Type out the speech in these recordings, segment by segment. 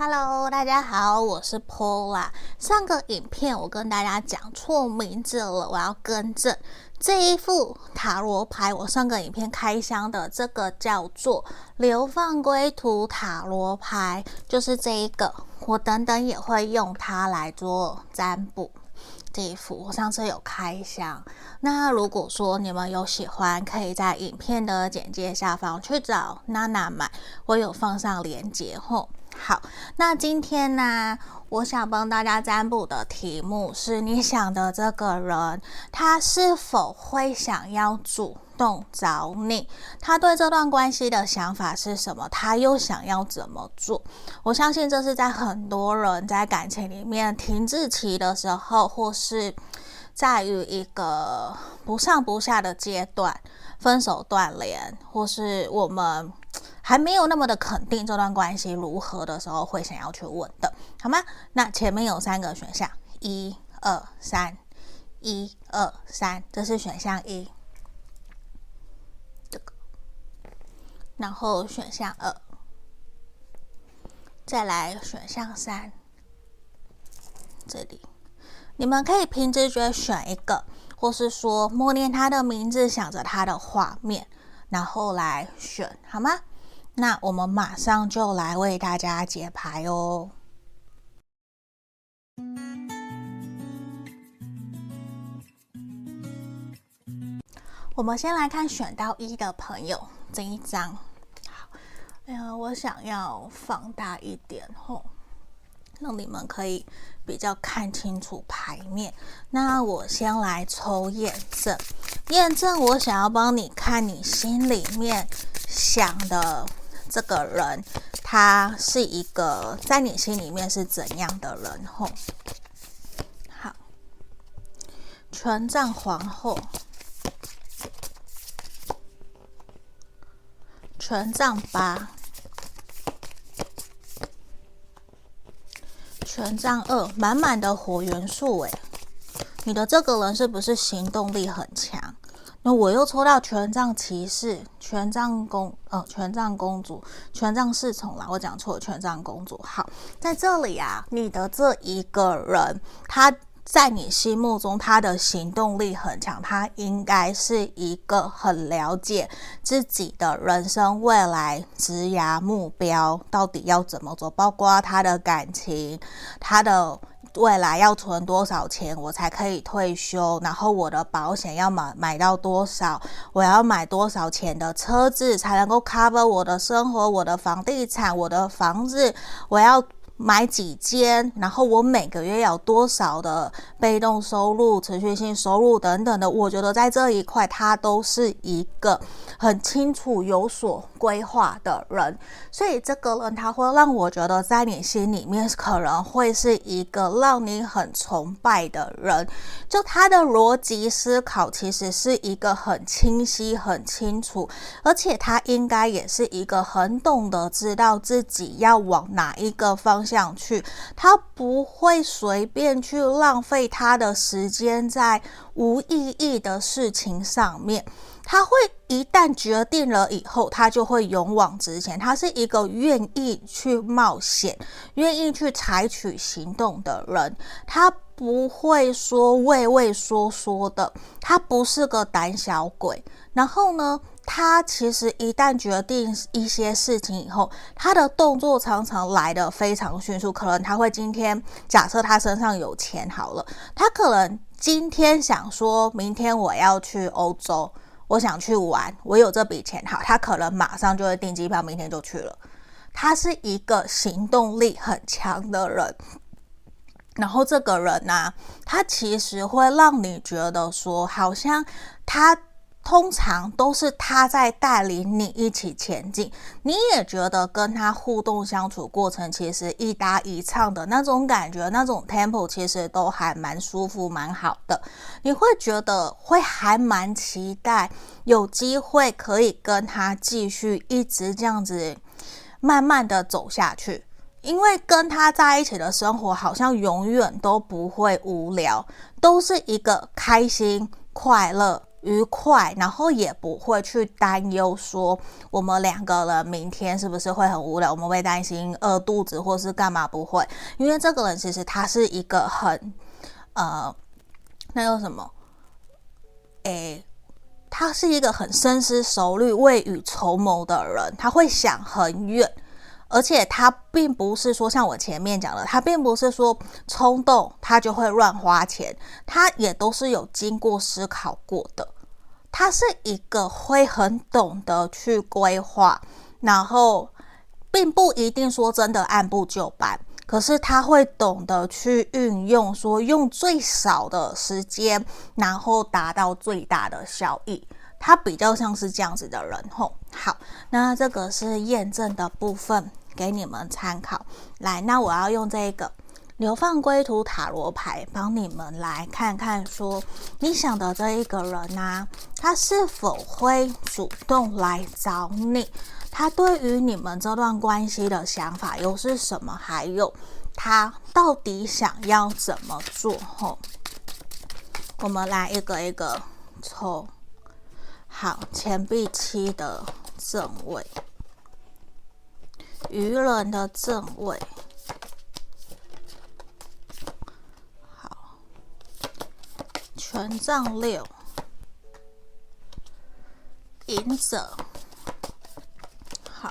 Hello，大家好，我是 Paula。上个影片我跟大家讲错名字了，我要更正。这一副塔罗牌，我上个影片开箱的这个叫做流放归途塔罗牌，就是这一个。我等等也会用它来做占卜。这一副我上次有开箱。那如果说你们有喜欢，可以在影片的简介下方去找娜娜买，我有放上链接吼。好，那今天呢，我想帮大家占卜的题目是：你想的这个人，他是否会想要主动找你？他对这段关系的想法是什么？他又想要怎么做？我相信这是在很多人在感情里面停滞期的时候，或是在于一个不上不下的阶段，分手断联，或是我们。还没有那么的肯定这段关系如何的时候，会想要去问的，好吗？那前面有三个选项，一二三，一二三，这是选项一，这个，然后选项二，再来选项三，这里，你们可以凭直觉选一个，或是说默念他的名字，想着他的画面，然后来选，好吗？那我们马上就来为大家解牌哦。我们先来看选到一的朋友这一张。哎呀，我想要放大一点吼，让你们可以比较看清楚牌面。那我先来抽验证，验证我想要帮你看你心里面想的。这个人，他是一个在你心里面是怎样的人？吼，好，权杖皇后，权杖八，权杖二，满满的火元素。诶，你的这个人是不是行动力很强？那我又抽到权杖骑士、权杖公呃、权杖公主、权杖侍从啦，我讲错，权杖公主。好，在这里啊，你的这一个人，他在你心目中，他的行动力很强，他应该是一个很了解自己的人生未来职涯目标到底要怎么做，包括他的感情，他的。未来要存多少钱，我才可以退休？然后我的保险要买买到多少？我要买多少钱的车子才能够 cover 我的生活？我的房地产，我的房子，我要。买几间，然后我每个月有多少的被动收入、持续性收入等等的，我觉得在这一块他都是一个很清楚、有所规划的人。所以这个人他会让我觉得在你心里面可能会是一个让你很崇拜的人。就他的逻辑思考其实是一个很清晰、很清楚，而且他应该也是一个很懂得知道自己要往哪一个方向。想去，他不会随便去浪费他的时间在无意义的事情上面。他会一旦决定了以后，他就会勇往直前。他是一个愿意去冒险、愿意去采取行动的人。他不会说畏畏缩缩的，他不是个胆小鬼。然后呢，他其实一旦决定一些事情以后，他的动作常常来得非常迅速。可能他会今天假设他身上有钱好了，他可能今天想说明天我要去欧洲，我想去玩，我有这笔钱好，他可能马上就会订机票，明天就去了。他是一个行动力很强的人，然后这个人呢、他其实会让你觉得说，好像他。通常都是他在带领你一起前进，你也觉得跟他互动相处过程其实一搭一唱的那种感觉，那种 tempo 其实都还蛮舒服、蛮好的。你会觉得会还蛮期待有机会可以跟他继续一直这样子慢慢的走下去，因为跟他在一起的生活好像永远都不会无聊，都是一个开心快乐。愉快，然后也不会去担忧说我们两个人明天是不是会很无聊，我们会担心饿肚子或是干嘛，不会，因为这个人其实他是一个很呃，那叫什么？诶，他是一个很深思熟虑、未雨绸缪的人，他会想很远。而且他并不是说像我前面讲的，他并不是说冲动他就会乱花钱，他也都是有经过思考过的。他是一个会很懂得去规划，然后并不一定说真的按部就班，可是他会懂得去运用，说用最少的时间，然后达到最大的效益。他比较像是这样子的人吼。好，那这个是验证的部分。给你们参考，来，那我要用这个流放归途塔罗牌帮你们来看看，说你想的这一个人呢、他是否会主动来找你？他对于你们这段关系的想法又是什么？还有他到底想要怎么做？吼，我们来一个一个抽，好，钱币七的正位。愚人的正位，好，权杖六，隐者，好，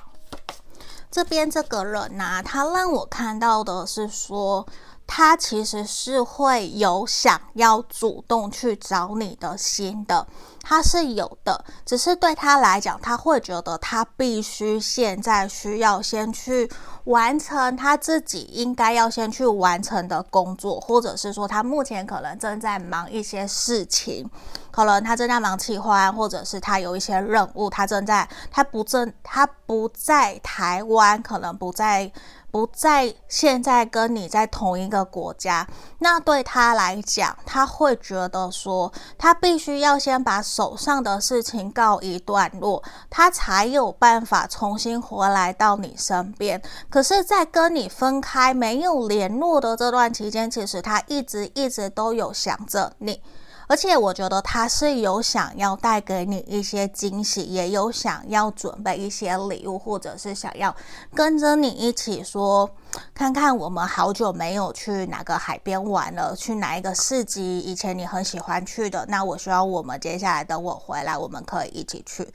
这边这个人呐、啊，他让我看到的是说，他其实是会有想要主动去找你的心的。他是有的，只是对他来讲，他会觉得他必须现在需要先去完成他自己应该要先去完成的工作，或者是说他目前可能正在忙一些事情，可能他正在忙企划，或者是他有一些任务，他正在他不正他不在台湾，可能不在。不在现在跟你在同一个国家，那对他来讲，他会觉得说，他必须要先把手上的事情告一段落，他才有办法重新回来到你身边。可是，在跟你分开没有联络的这段期间，其实他一直一直都有想着你。而且我觉得他是有想要带给你一些惊喜，也有想要准备一些礼物，或者是想要跟着你一起说，看看我们好久没有去哪个海边玩了，去哪一个市集，以前你很喜欢去的，那我希望我们接下来等我回来，我们可以一起去。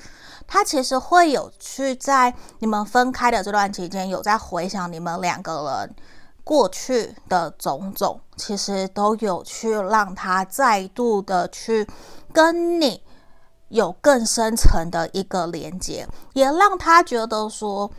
他其实会有去在你们分开的这段期间，有在回想你们两个人。过去的种种，其实都有去让他再度的去跟你有更深层的一个连接，也让他觉得说，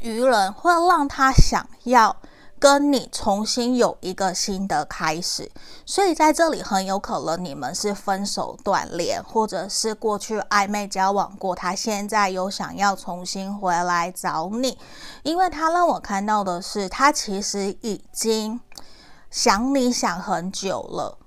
愚人会让他想要。跟你重新有一个新的开始，所以在这里很有可能你们是分手断联，或者是过去暧昧交往过，他现在有想要重新回来找你，因为他让我看到的是，他其实已经想你想很久了，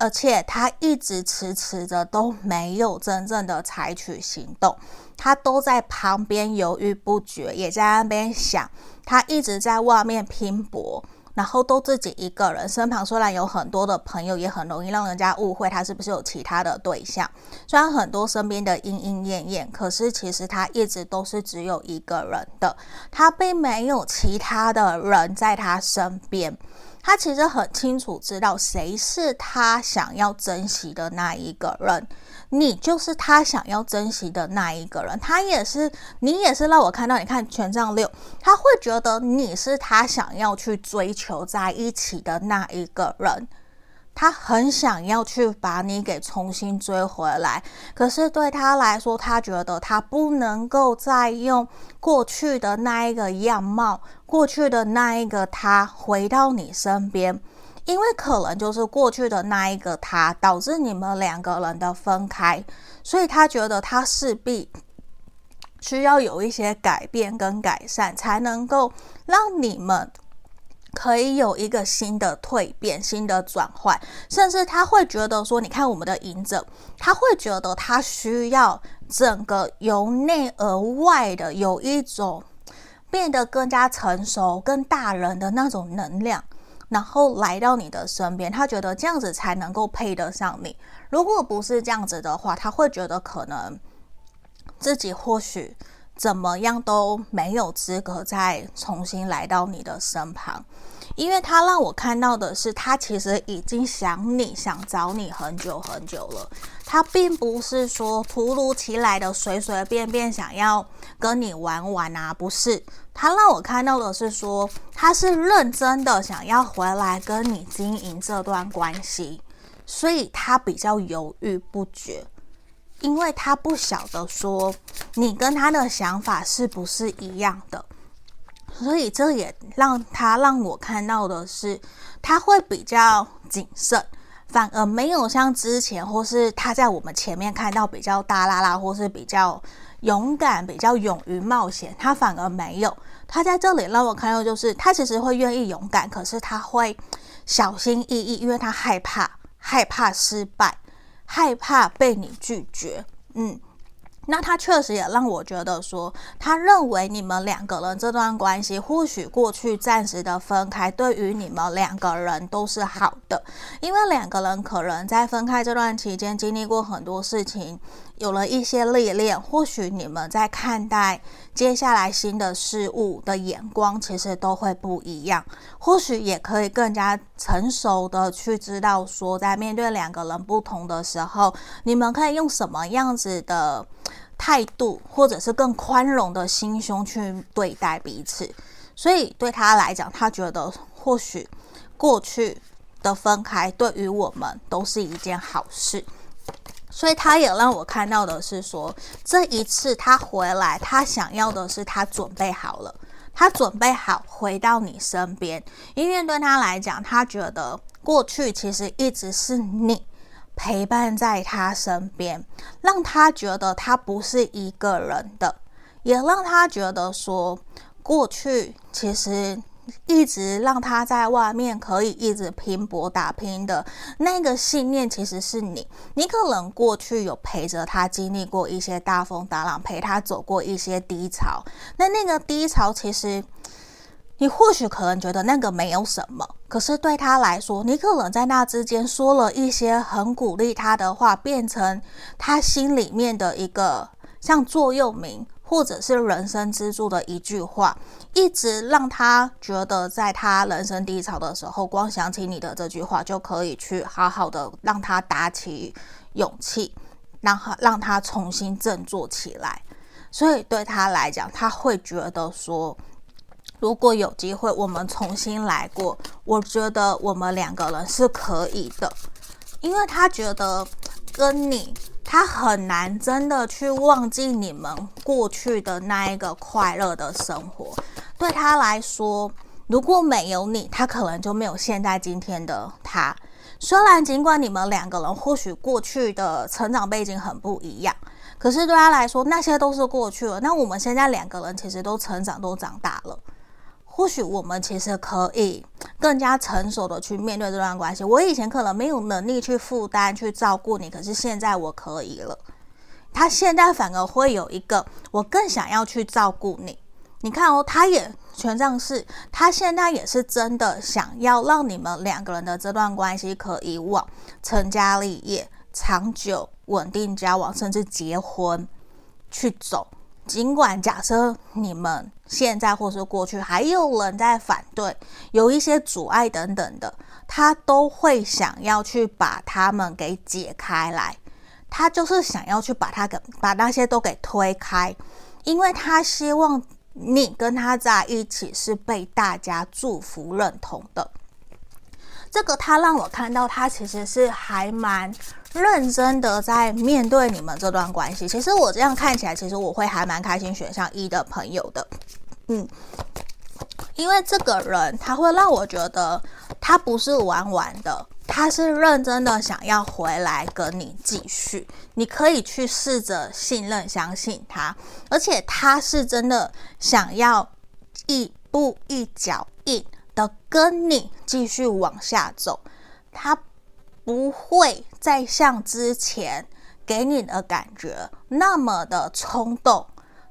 而且他一直迟迟的都没有真正的采取行动，他都在旁边犹豫不决，也在那边想。他一直在外面拼搏，然后都自己一个人，身旁虽然有很多的朋友，也很容易让人家误会他是不是有其他的对象。虽然很多身边的莺莺燕燕，可是其实他一直都是只有一个人的，他并没有其他的人在他身边。他其实很清楚知道谁是他想要珍惜的那一个人。你就是他想要珍惜的那一个人，他也是，你也是让我看到，你看权杖六，他会觉得你是他想要去追求在一起的那一个人，他很想要去把你给重新追回来，可是对他来说，他觉得他不能够再用过去的那一个样貌，过去的那一个他回到你身边。因为可能就是过去的那一个他，导致你们两个人的分开，所以他觉得他势必需要有一些改变跟改善，才能够让你们可以有一个新的蜕变、新的转换，甚至他会觉得说，你看我们的隐者，他会觉得他需要整个由内而外的有一种变得更加成熟、更大人的那种能量。然后来到你的身边，他觉得这样子才能够配得上你。如果不是这样子的话，他会觉得可能自己或许怎么样都没有资格再重新来到你的身旁。因为他让我看到的是，他其实已经想你想找你很久很久了。他并不是说突如其来的随随便便想要跟你玩玩啊，不是。他让我看到的是说，他是认真的想要回来跟你经营这段关系，所以他比较犹豫不决，因为他不晓得说你跟他的想法是不是一样的。所以这也让他让我看到的是，他会比较谨慎，反而没有像之前或是他在我们前面看到比较大啦啦，或是比较勇敢、比较勇于冒险，他反而没有。他在这里让我看到，就是他其实会愿意勇敢，可是他会小心翼翼，因为他害怕，害怕失败，害怕被你拒绝。嗯。那他确实也让我觉得说，他认为你们两个人这段关系，或许过去暂时的分开，对于你们两个人都是好的，因为两个人可能在分开这段期间经历过很多事情。有了一些历练，或许你们在看待接下来新的事物的眼光，其实都会不一样。或许也可以更加成熟的去知道说，在面对两个人不同的时候，你们可以用什么样子的态度，或者是更宽容的心胸去对待彼此。所以对他来讲，他觉得或许过去的分开对于我们都是一件好事。所以他也让我看到的是说，这一次他回来，他想要的是他准备好了，他准备好回到你身边，因为对他来讲，他觉得过去其实一直是你陪伴在他身边，让他觉得他不是一个人的，也让他觉得说，过去其实。一直让他在外面可以一直拼搏打拼的那个信念，其实是你。你可能过去有陪着他经历过一些大风大浪，陪他走过一些低潮。那那个低潮，其实你或许可能觉得那个没有什么，可是对他来说，你可能在那之间说了一些很鼓励他的话，变成他心里面的一个像座右铭。或者是人生支柱的一句话，一直让他觉得，在他人生低潮的时候，光想起你的这句话，就可以去好好的让他打起勇气，然后让他重新振作起来。所以对他来讲，他会觉得说，如果有机会，我们重新来过，我觉得我们两个人是可以的，因为他觉得跟你。他很难真的去忘记你们过去的那一个快乐的生活。对他来说，如果没有你，他可能就没有现在今天的他。虽然尽管你们两个人或许过去的成长背景很不一样，可是对他来说，那些都是过去了。那我们现在两个人其实都成长，都长大了。或许我们其实可以更加成熟的去面对这段关系。我以前可能没有能力去负担、去照顾你，可是现在我可以了。他现在反而会有一个，我更想要去照顾你。你看哦，他也权杖四，他现在也是真的想要让你们两个人的这段关系可以往成家立业、长久稳定交往，甚至结婚去走。尽管假设你们现在或是过去还有人在反对，有一些阻碍等等的，他都会想要去把他们给解开来。他就是想要去把他给把那些都给推开，因为他希望你跟他在一起是被大家祝福认同的。这个他让我看到，他其实是还蛮。认真的在面对你们这段关系，其实我这样看起来，其实我会还蛮开心选项一的朋友的，嗯，因为这个人他会让我觉得他不是玩玩的，他是认真的想要回来跟你继续，你可以去试着信任、相信他，而且他是真的想要一步一脚印的跟你继续往下走，他。不会再像之前给你的感觉那么的冲动，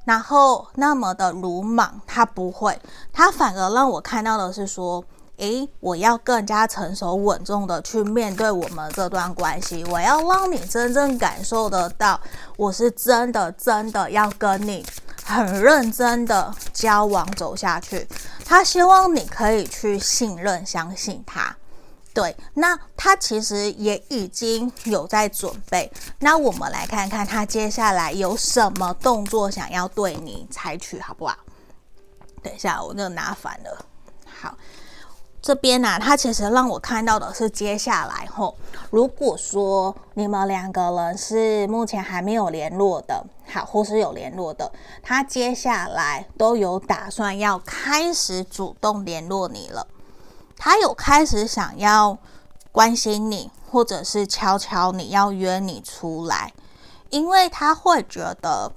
然后那么的鲁莽。他不会，他反而让我看到的是说，诶，我要更加成熟稳重的去面对我们这段关系，我要让你真正感受得到，我是真的真的要跟你很认真的交往走下去。他希望你可以去信任、相信他。对，那他其实也已经有在准备。那我们来看看他接下来有什么动作想要对你采取，好不好？等一下，我就拿反了。好，这边呢、他其实让我看到的是接下来后，如果说你们两个人是目前还没有联络的，好，或是有联络的，他接下来都有打算要开始主动联络你了。他有开始想要关心你，或者是悄悄你要约你出来，因为他会觉得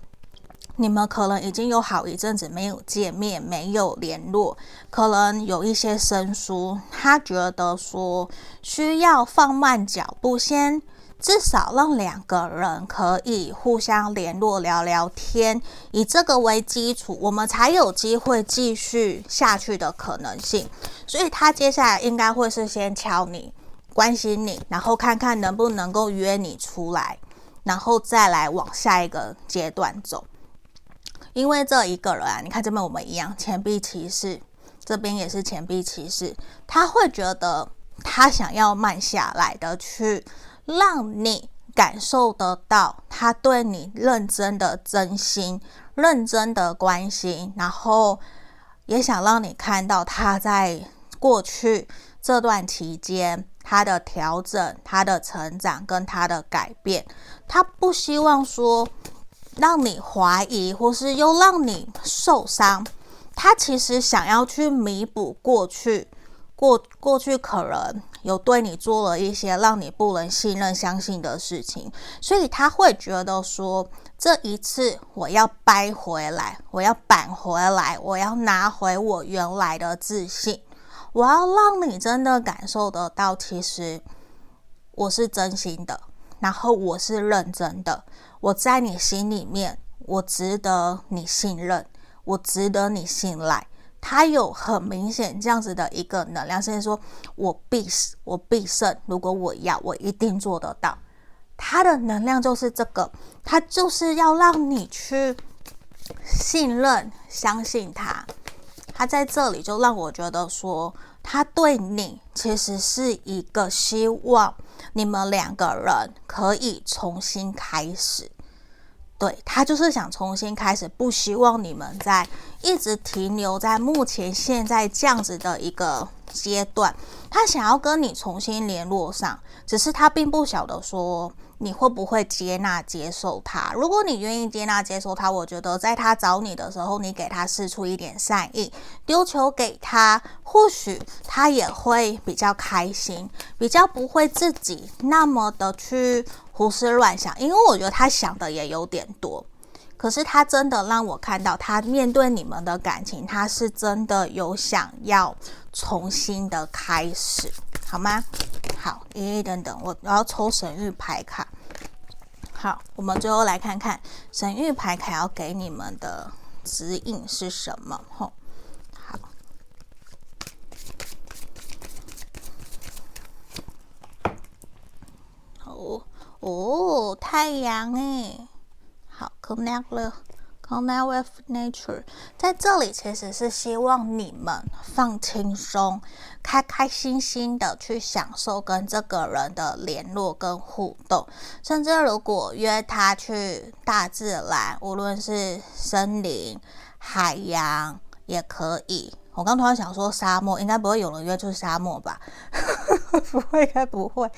你们可能已经有好一阵子没有见面、没有联络，可能有一些生疏。他觉得说需要放慢脚步，先。至少让两个人可以互相联络、聊聊天，以这个为基础，我们才有机会继续下去的可能性。所以他接下来应该会是先敲你、关心你，然后看看能不能够约你出来，然后再来往下一个阶段走。因为这一个人啊，你看这边我们一样，钱币骑士，这边也是钱币骑士，他会觉得他想要慢下来的去。让你感受得到他对你认真的真心、认真的关心，然后也想让你看到他在过去这段期间他的调整、他的成长跟他的改变。他不希望说让你怀疑，或是又让你受伤。他其实想要去弥补过去，过过去可能。有对你做了一些让你不能信任、相信的事情，所以他会觉得说，这一次我要掰回来，我要扳回来，我要拿回我原来的自信，我要让你真的感受得到，其实我是真心的，然后我是认真的，我在你心里面，我值得你信任，我值得你信赖。他有很明显这样子的一个能量，甚至说我必死，我必胜。如果我要，我一定做得到。他的能量就是这个，他就是要让你去信任、相信他。他在这里就让我觉得说，他对你其实是一个希望你们两个人可以重新开始。对，他就是想重新开始，不希望你们在一直停留在目前现在这样子的一个阶段。他想要跟你重新联络上，只是他并不晓得说你会不会接纳接受他。如果你愿意接纳接受他，我觉得在他找你的时候，你给他释出一点善意，丢球给他，或许他也会比较开心，比较不会自己那么的去。胡思乱想，因为我觉得他想的也有点多，可是他真的让我看到，他面对你们的感情，他是真的有想要重新的开始，好吗？好，咦，等等，我我要抽神谕牌卡。好，我们最后来看看神谕牌卡要给你们的指引是什么？吼，好，好。哦，太阳哎，好，connect 了，connect with nature，在这里其实是希望你们放轻松，开开心心的去享受跟这个人的联络跟互动，甚至如果约他去大自然，无论是森林、海洋也可以。我刚突然想说沙漠，应该不会有人约去沙漠吧？不会，应该不会。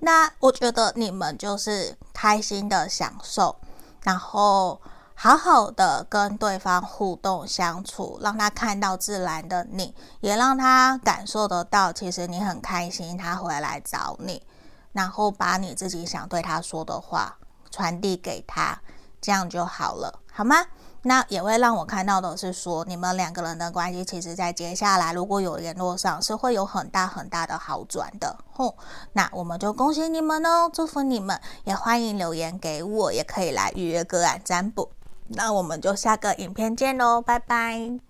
那我觉得你们就是开心的享受，然后好好的跟对方互动相处，让他看到自然的你，也让他感受得到，其实你很开心，他回来找你，然后把你自己想对他说的话传递给他，这样就好了，好吗？那也会让我看到的是说，你们两个人的关系，其实在接下来如果有联络上，是会有很大很大的好转的。哼，那我们就恭喜你们哦，祝福你们，也欢迎留言给我，也可以来预约个案占卜。那我们就下个影片见喽，拜拜。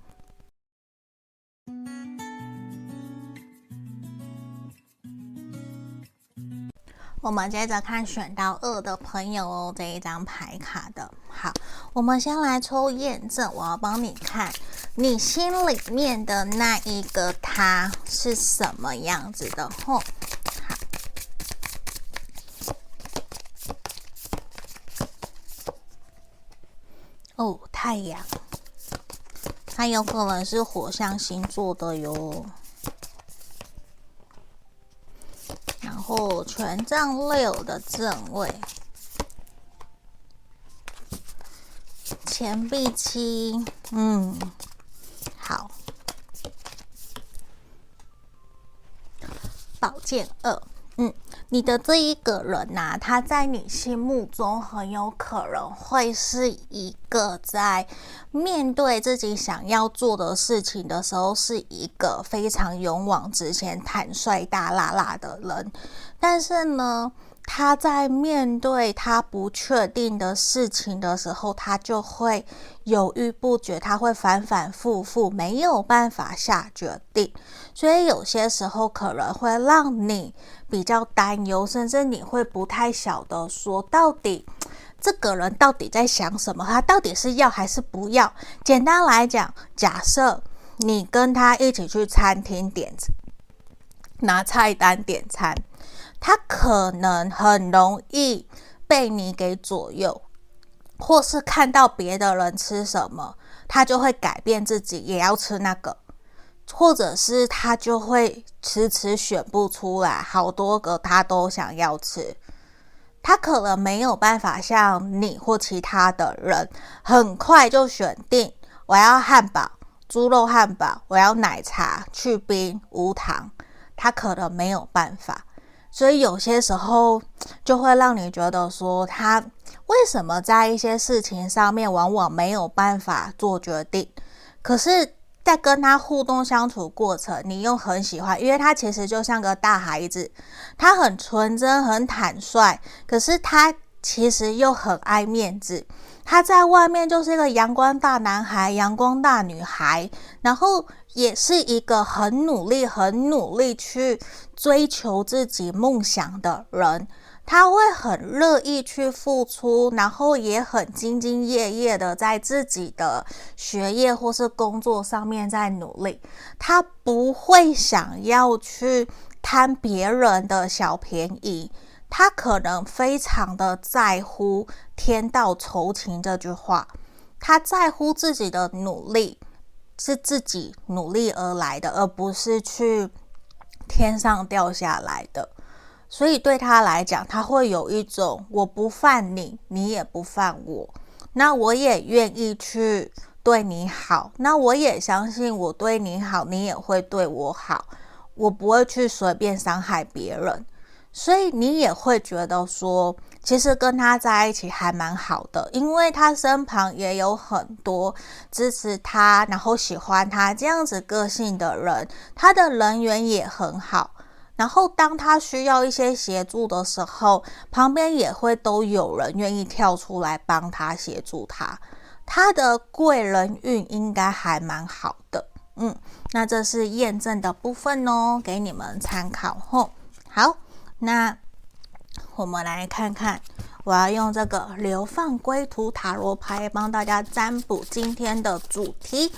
我们接着看选到二的朋友哦，这一张牌卡的。好，我们先来抽验证，我要帮你看你心里面的那一个他是什么样子的。吼，好，哦，太阳，他有可能是火象星座的哟。哦，权杖六的正位，钱币七，嗯，好，宝剑二。嗯，你的这一个人呐、他在你心目中很有可能会是一个在面对自己想要做的事情的时候，是一个非常勇往直前、坦率、大辣辣的人。但是呢，他在面对他不确定的事情的时候，他就会犹豫不决，他会反反复复，没有办法下决定。所以有些时候可能会让你比较担忧，甚至你会不太晓得说，到底这个人到底在想什么，他到底是要还是不要。简单来讲，假设你跟他一起去餐厅点拿菜单点餐。他可能很容易被你给左右，或是看到别的人吃什么，他就会改变自己也要吃那个，或者是他就会迟迟选不出来，好多个他都想要吃，他可能没有办法像你或其他的人很快就选定，我要汉堡，猪肉汉堡，我要奶茶去冰无糖，他可能没有办法。所以有些时候就会让你觉得说，他为什么在一些事情上面往往没有办法做决定？可是，在跟他互动相处过程，你又很喜欢，因为他其实就像个大孩子，他很纯真、很坦率，可是他其实又很爱面子。他在外面就是一个阳光大男孩、阳光大女孩，然后也是一个很努力、很努力去追求自己梦想的人。他会很乐意去付出，然后也很兢兢业业的在自己的学业或是工作上面在努力。他不会想要去贪别人的小便宜。他可能非常的在乎“天道酬勤”这句话，他在乎自己的努力是自己努力而来的，而不是去天上掉下来的。所以对他来讲，他会有一种“我不犯你，你也不犯我”，那我也愿意去对你好，那我也相信我对你好，你也会对我好，我不会去随便伤害别人。所以你也会觉得说，其实跟他在一起还蛮好的，因为他身旁也有很多支持他，然后喜欢他这样子个性的人，他的人缘也很好。然后当他需要一些协助的时候，旁边也会都有人愿意跳出来帮他协助他。他的贵人运应该还蛮好的，嗯，那这是验证的部分哦，给你们参考吼。好。那我们来看看，我要用这个流放归途塔罗牌帮大家占卜今天的主题。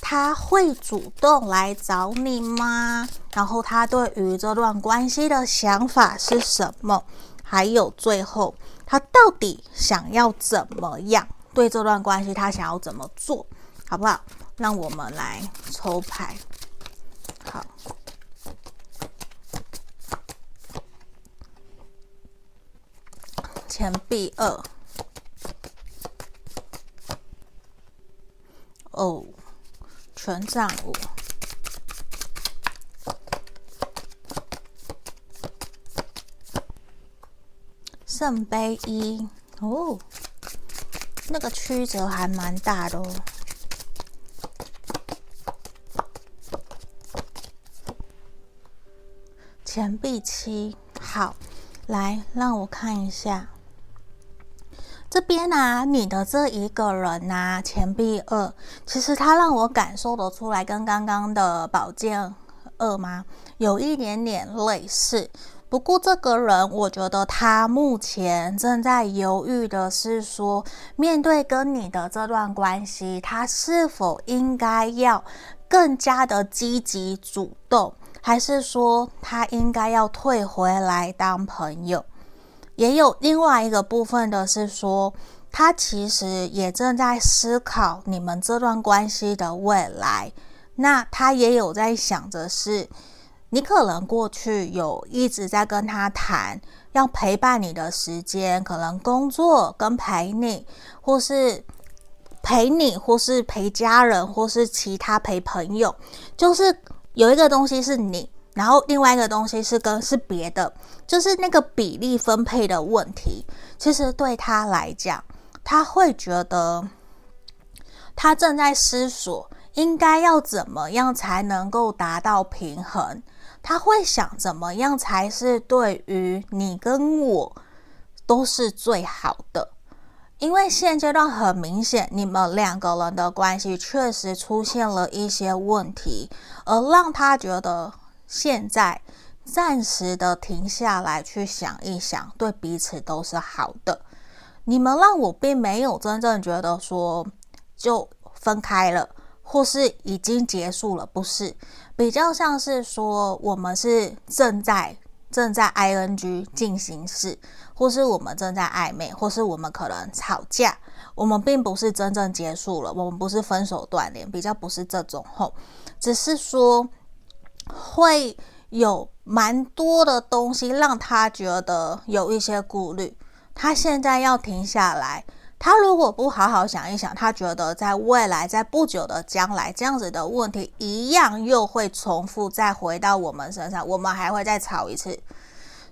他会主动来找你吗？然后他对于这段关系的想法是什么？还有最后，他到底想要怎么样？对这段关系，他想要怎么做？好不好？让我们来抽牌。好。钱币二，哦，权杖五，圣杯一，哦，那个曲折还蛮大的哦。钱币七，好，来让我看一下。这边呢、啊，你的这一个人呐、啊，钱币二，其实他让我感受得出来，跟刚刚的宝剑二吗，有一点点类似。不过这个人，我觉得他目前正在犹豫的是说，面对跟你的这段关系，他是否应该要更加的积极主动，还是说他应该要退回来当朋友？也有另外一个部分的是说，他其实也正在思考你们这段关系的未来。那他也有在想着是，你可能过去有一直在跟他谈要陪伴你的时间，可能工作跟陪你，或是陪你，或是陪家人，或是其他陪朋友，就是有一个东西是你。然后另外一个东西是跟是别的，就是那个比例分配的问题。其实对他来讲，他会觉得他正在思索应该要怎么样才能够达到平衡。他会想怎么样才是对于你跟我都是最好的。因为现阶段很明显，你们两个人的关系确实出现了一些问题，而让他觉得。现在暂时的停下来，去想一想，对彼此都是好的。你们让我并没有真正觉得说就分开了，或是已经结束了，不是，比较像是说我们是正在正在 ing 进行式，或是我们正在暧昧，或是我们可能吵架，我们并不是真正结束了，我们不是分手断联，比较不是这种吼，只是说。会有蛮多的东西让他觉得有一些顾虑，他现在要停下来。他如果不好好想一想，他觉得在未来，在不久的将来，这样子的问题一样又会重复，再回到我们身上，我们还会再吵一次。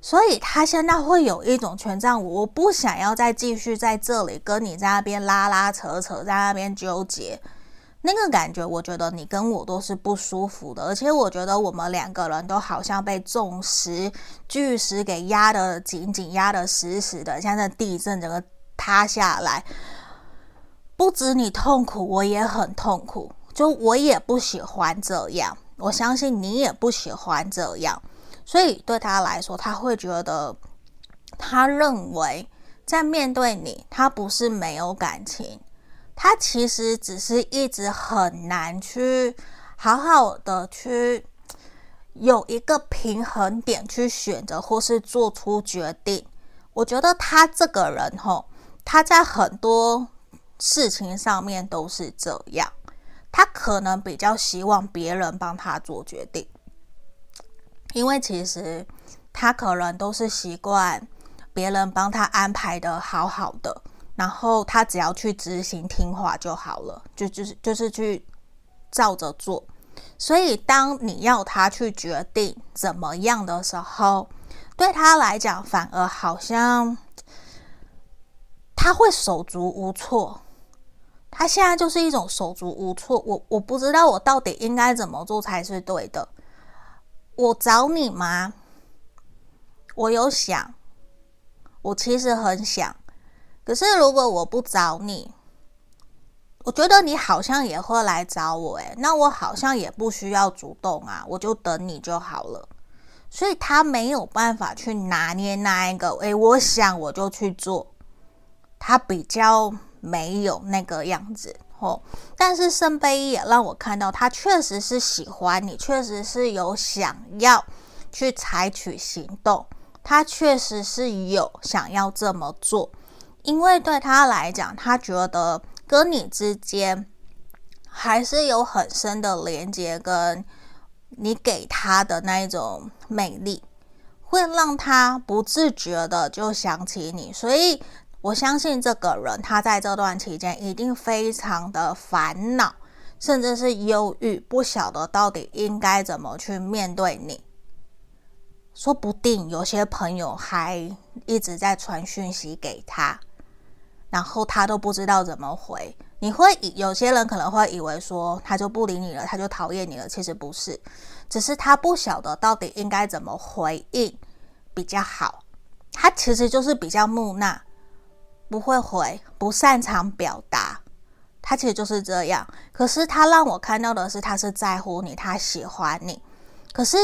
所以他现在会有一种权杖五，我不想要再继续在这里跟你在那边拉拉扯扯，在那边纠结。那个感觉，我觉得你跟我都是不舒服的，而且我觉得我们两个人都好像被重石、巨石给压得紧紧、压得死死的，像在地震整个塌下来。不止你痛苦，我也很痛苦。就我也不喜欢这样，我相信你也不喜欢这样，所以对他来说，他会觉得，他认为在面对你，他不是没有感情。他其实只是一直很难去好好的去有一个平衡点去选择或是做出决定。我觉得他这个人吼，他在很多事情上面都是这样。他可能比较希望别人帮他做决定，因为其实他可能都是习惯别人帮他安排的好好的。然后他只要去执行听话就好了，就就是就是去照着做。所以当你要他去决定怎么样的时候，对他来讲反而好像他会手足无措。他现在就是一种手足无措。我我不知道我到底应该怎么做才是对的。我找你吗？我有想，我其实很想。可是，如果我不找你，我觉得你好像也会来找我，诶，那我好像也不需要主动啊，我就等你就好了。所以他没有办法去拿捏那一个，诶，我想我就去做，他比较没有那个样子哦。但是圣杯一也让我看到，他确实是喜欢你，确实是有想要去采取行动，他确实是有想要这么做。因为对他来讲，他觉得跟你之间还是有很深的连接，跟你给他的那一种魅力，会让他不自觉的就想起你。所以我相信这个人，他在这段期间一定非常的烦恼，甚至是忧郁，不晓得到底应该怎么去面对你。说不定有些朋友还一直在传讯息给他。然后他都不知道怎么回，你会以有些人可能会以为说他就不理你了，他就讨厌你了。其实不是，只是他不晓得到底应该怎么回应比较好。他其实就是比较木讷，不会回，不擅长表达。他其实就是这样。可是他让我看到的是，他是在乎你，他喜欢你。可是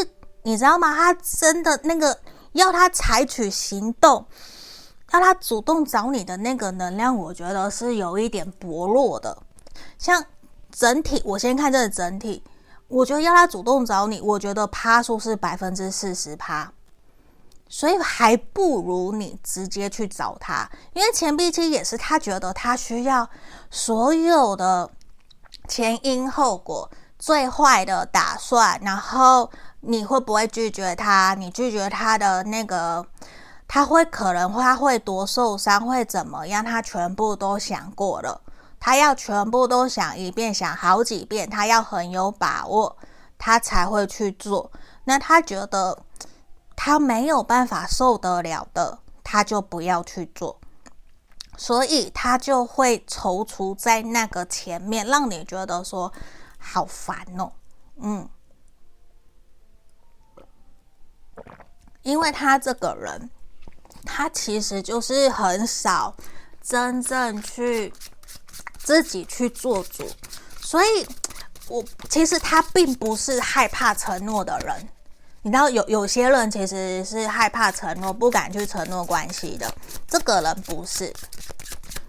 你知道吗？他真的那个要他采取行动，要他主动找你的那个能量，我觉得是有一点薄弱的。像整体，我先看这个整体，我觉得要他主动找你，我觉得趴数是百分之四十趴。所以还不如你直接去找他，因为钱币七也是他觉得他需要所有的前因后果、最坏的打算，然后你会不会拒绝他？你拒绝他的那个，他会可能他会多受伤，会怎么样？他全部都想过了，他要全部都想一遍，想好几遍，他要很有把握，他才会去做。那他觉得。他没有办法受得了的，他就不要去做，所以他就会踌躇在那个前面，让你觉得说好烦哦，嗯，因为他这个人，他其实就是很少真正去自己去做主，所以我其实他并不是害怕承诺的人。你知道有有些人其实是害怕承诺，不敢去承诺关系的。这个人不是，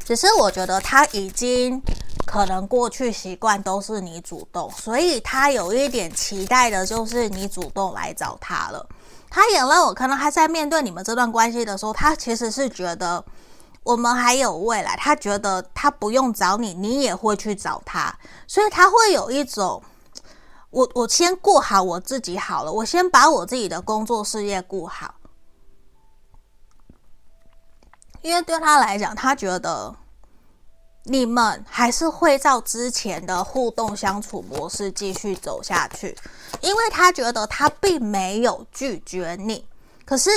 只是我觉得他已经可能过去习惯都是你主动，所以他有一点期待的就是你主动来找他了。他也让我看到他在面对你们这段关系的时候，他其实是觉得我们还有未来。他觉得他不用找你，你也会去找他，所以他会有一种。我我先过好我自己好了，我先把我自己的工作事业顾好，因为对他来讲，他觉得你们还是会照之前的互动相处模式继续走下去，因为他觉得他并没有拒绝你，可是。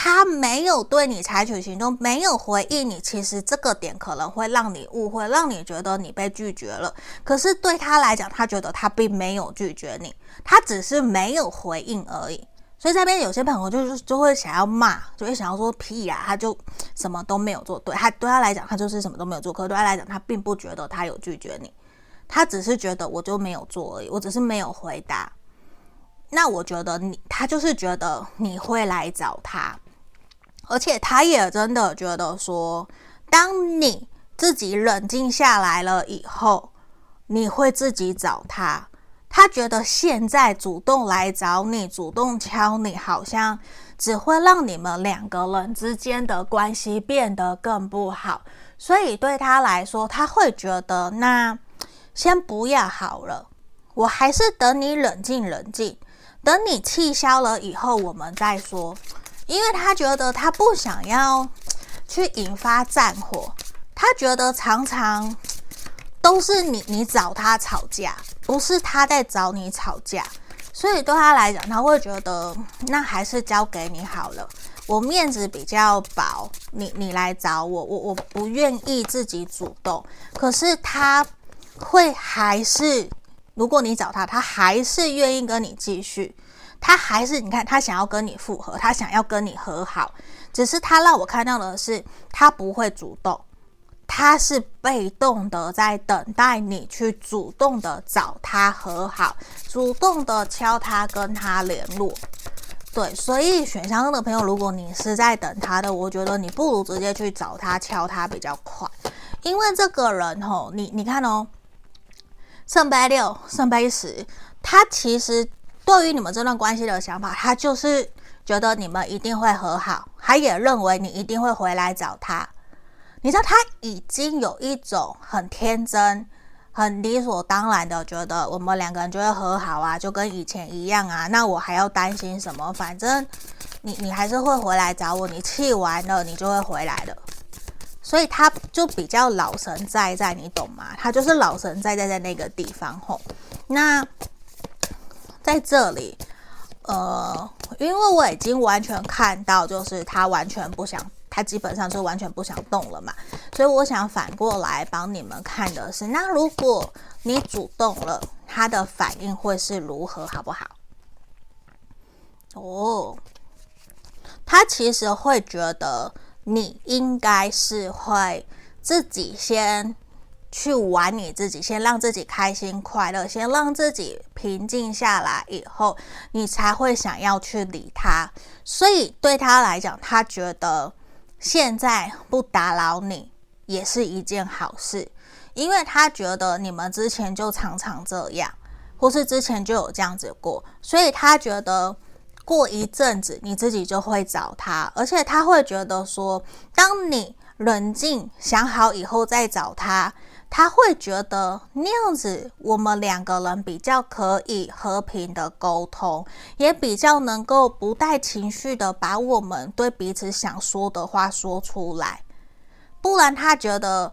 他没有对你采取行动，没有回应你，其实这个点可能会让你误会，让你觉得你被拒绝了。可是对他来讲，他觉得他并没有拒绝你，他只是没有回应而已。所以这边有些朋友就是就会想要骂，就会想要说屁呀，他就什么都没有做。对他对他来讲，他就是什么都没有做。可对他来讲，他并不觉得他有拒绝你，他只是觉得我就没有做而已，我只是没有回答。那我觉得你，他就是觉得你会来找他。而且他也真的觉得说，当你自己冷静下来了以后，你会自己找他。他觉得现在主动来找你，主动敲你，好像只会让你们两个人之间的关系变得更不好。所以对他来说，他会觉得那先不要好了，我还是等你冷静冷静，等你气消了以后，我们再说。因为他觉得他不想要去引发战火，他觉得常常都是你你找他吵架，不是他在找你吵架，所以对他来讲，他会觉得那还是交给你好了，我面子比较薄，你你来找我，我我不愿意自己主动，可是他会还是，如果你找他，他还是愿意跟你继续。他还是你看，他想要跟你复合，他想要跟你和好，只是他让我看到的是，他不会主动，他是被动的在等待你去主动的找他和好，主动的敲他跟他联络。对，所以选项中的朋友，如果你是在等他的，我觉得你不如直接去找他敲他比较快，因为这个人吼，你你看哦，圣杯六、圣杯十，他其实。对于你们这段关系的想法，他就是觉得你们一定会和好，他也认为你一定会回来找他。你知道，他已经有一种很天真、很理所当然的觉得我们两个人就会和好啊，就跟以前一样啊。那我还要担心什么？反正你你还是会回来找我，你气完了你就会回来的。所以他就比较老神在在，你懂吗？他就是老神在在在那个地方吼。那。在这里，呃，因为我已经完全看到，就是他完全不想，他基本上就完全不想动了嘛，所以我想反过来帮你们看的是，那如果你主动了，他的反应会是如何，好不好？哦，他其实会觉得你应该是会自己先去玩你自己，先让自己开心快乐，先让自己平静下来以后，你才会想要去理他。所以对他来讲，他觉得现在不打扰你也是一件好事，因为他觉得你们之前就常常这样，或是之前就有这样子过，所以他觉得过一阵子你自己就会找他，而且他会觉得说，当你冷静想好以后再找他。他会觉得那样子，我们两个人比较可以和平的沟通，也比较能够不带情绪的把我们对彼此想说的话说出来。不然，他觉得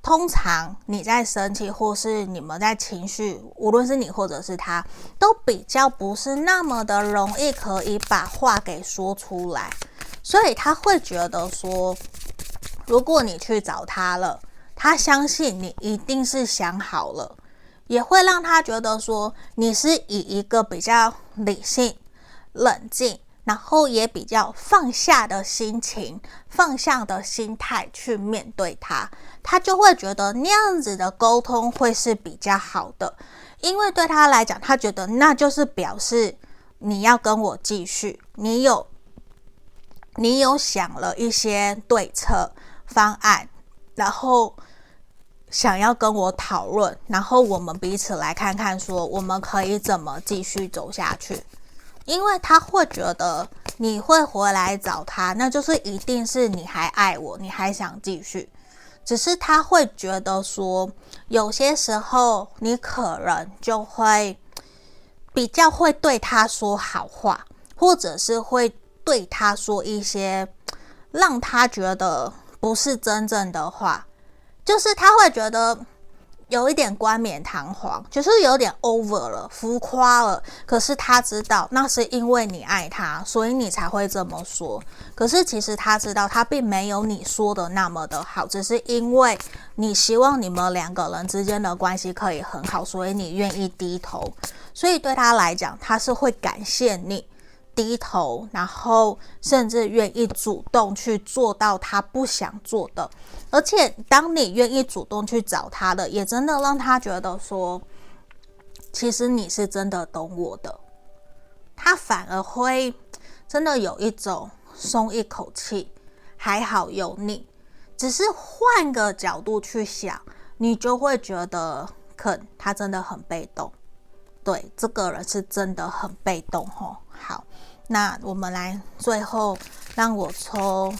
通常你在生气，或是你们在情绪，无论是你或者是他，都比较不是那么的容易可以把话给说出来。所以他会觉得说，如果你去找他了。他相信你一定是想好了，也会让他觉得说你是以一个比较理性、冷静，然后也比较放下的心情、放下的心态去面对他，他就会觉得那样子的沟通会是比较好的，因为对他来讲，他觉得那就是表示你要跟我继续，你有你有想了一些对策方案，然后。想要跟我讨论，然后我们彼此来看看，说我们可以怎么继续走下去。因为他会觉得你会回来找他，那就是一定是你还爱我，你还想继续。只是他会觉得说，有些时候你可能就会比较会对他说好话，或者是会对他说一些让他觉得不是真正的话。就是他会觉得有一点冠冕堂皇，就是有点 over 了，浮夸了。可是他知道那是因为你爱他，所以你才会这么说。可是其实他知道他并没有你说的那么的好，只是因为你希望你们两个人之间的关系可以很好，所以你愿意低头。所以对他来讲，他是会感谢你。低头，然后甚至愿意主动去做到他不想做的，而且当你愿意主动去找他的，也真的让他觉得说，其实你是真的懂我的，他反而会真的有一种松一口气，还好有你。只是换个角度去想，你就会觉得，可他真的很被动。对，这个人是真的很被动哦。好。那我们来最后让我抽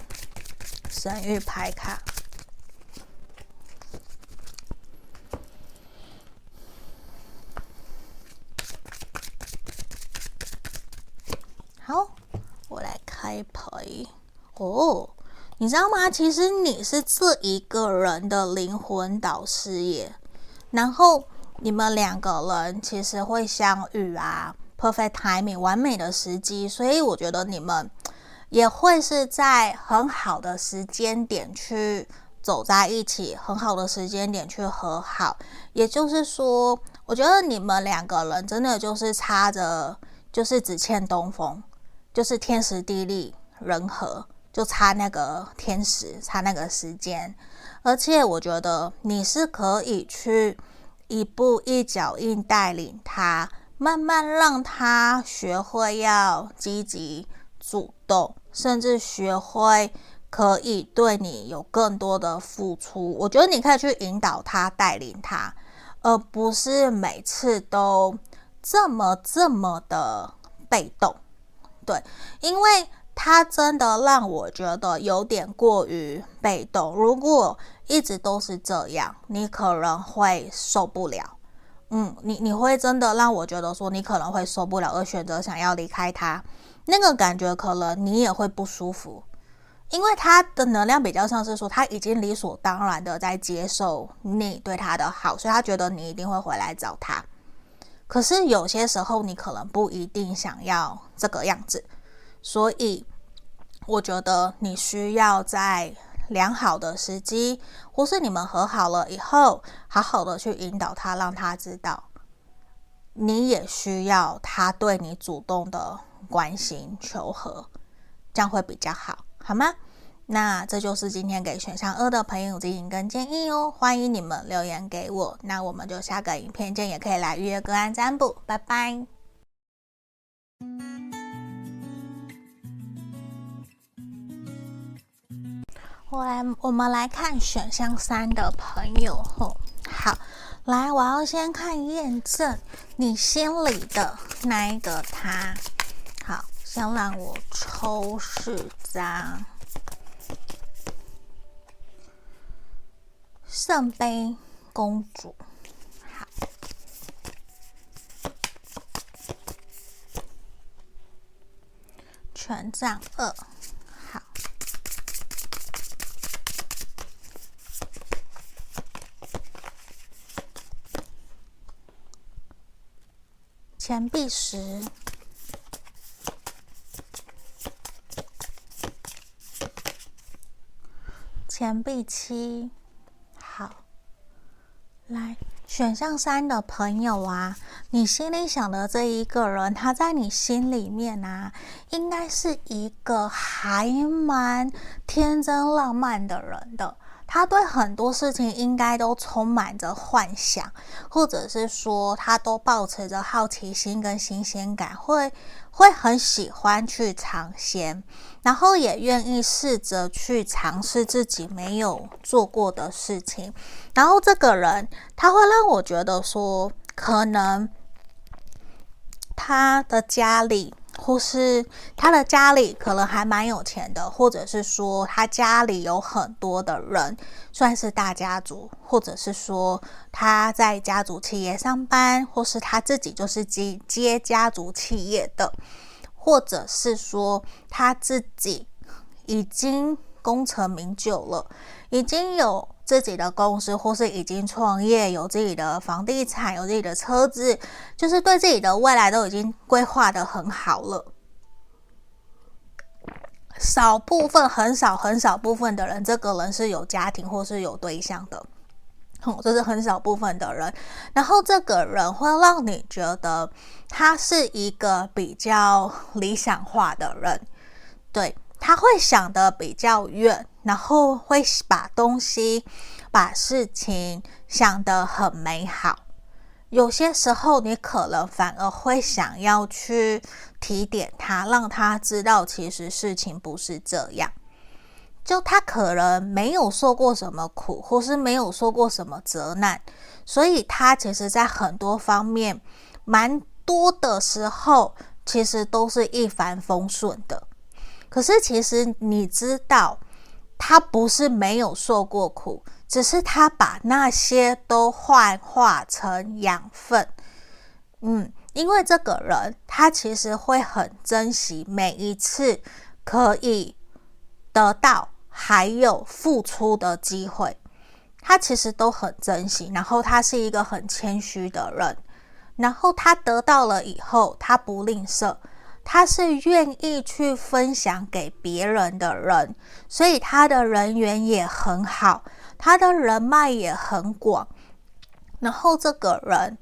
神諭牌卡。好，我来开牌。哦，你知道吗？其实你是这一个人的灵魂导师耶。然后你们两个人其实会相遇啊。Perfect timing，完美的时机，所以我觉得你们也会是在很好的时间点去走在一起，很好的时间点去和好。也就是说，我觉得你们两个人真的就是差着，就是只欠东风，就是天时地利人和，就差那个天时，差那个时间。而且我觉得你是可以去一步一脚印带领他。慢慢让他学会要积极主动，甚至学会可以对你有更多的付出。我觉得你可以去引导他、带领他，而不是每次都这么这么的被动。对，因为他真的让我觉得有点过于被动。如果一直都是这样，你可能会受不了。嗯，你你会真的让我觉得说你可能会受不了，而选择想要离开他，那个感觉可能你也会不舒服，因为他的能量比较像是说他已经理所当然的在接受你对他的好，所以他觉得你一定会回来找他。可是有些时候你可能不一定想要这个样子，所以我觉得你需要在。良好的时机，或是你们和好了以后，好好的去引导他，让他知道你也需要他对你主动的关心求和，这样会比较好，好吗？那这就是今天给选项二的朋友指引跟建议哦，欢迎你们留言给我。那我们就下个影片见，也可以来预约个案占卜，拜拜。我来，我们来看选项三的朋友吼，好，来，我要先看验证你心里的那一个他，好，先让我抽四张。圣杯公主，好，权杖二，好，钱币十，钱币七。来，选项三的朋友啊，你心里想的这一个人，他在你心里面啊，应该是一个还蛮天真浪漫的人的。他对很多事情应该都充满着幻想，或者是说他都抱持着好奇心跟新鲜感，会会很喜欢去尝鲜，然后也愿意试着去尝试自己没有做过的事情。然后这个人他会让我觉得说，可能他的家里。或是他的家里可能还蛮有钱的，或者是说他家里有很多的人，算是大家族，或者是说他在家族企业上班，或是他自己就是接接家族企业的，或者是说他自己已经功成名就了，已经有。自己的公司，或是已经创业，有自己的房地产，有自己的车子，就是对自己的未来都已经规划得很好了。少部分，很少很少部分的人，这个人是有家庭或是有对象的，哼，这是很少部分的人。然后这个人会让你觉得他是一个比较理想化的人，对。他会想得比较远，然后会把东西、把事情想得很美好。有些时候，你可能反而会想要去提点他，让他知道其实事情不是这样。就他可能没有受过什么苦，或是没有受过什么责难，所以他其实在很多方面，蛮多的时候，其实都是一帆风顺的。可是，其实你知道，他不是没有受过苦，只是他把那些都幻化成养分。嗯，因为这个人，他其实会很珍惜每一次可以得到还有付出的机会，他其实都很珍惜。然后，他是一个很谦虚的人，然后他得到了以后，他不吝啬。他是愿意去分享给别人的人，所以他的人缘也很好，他的人脉也很广。然后这个人，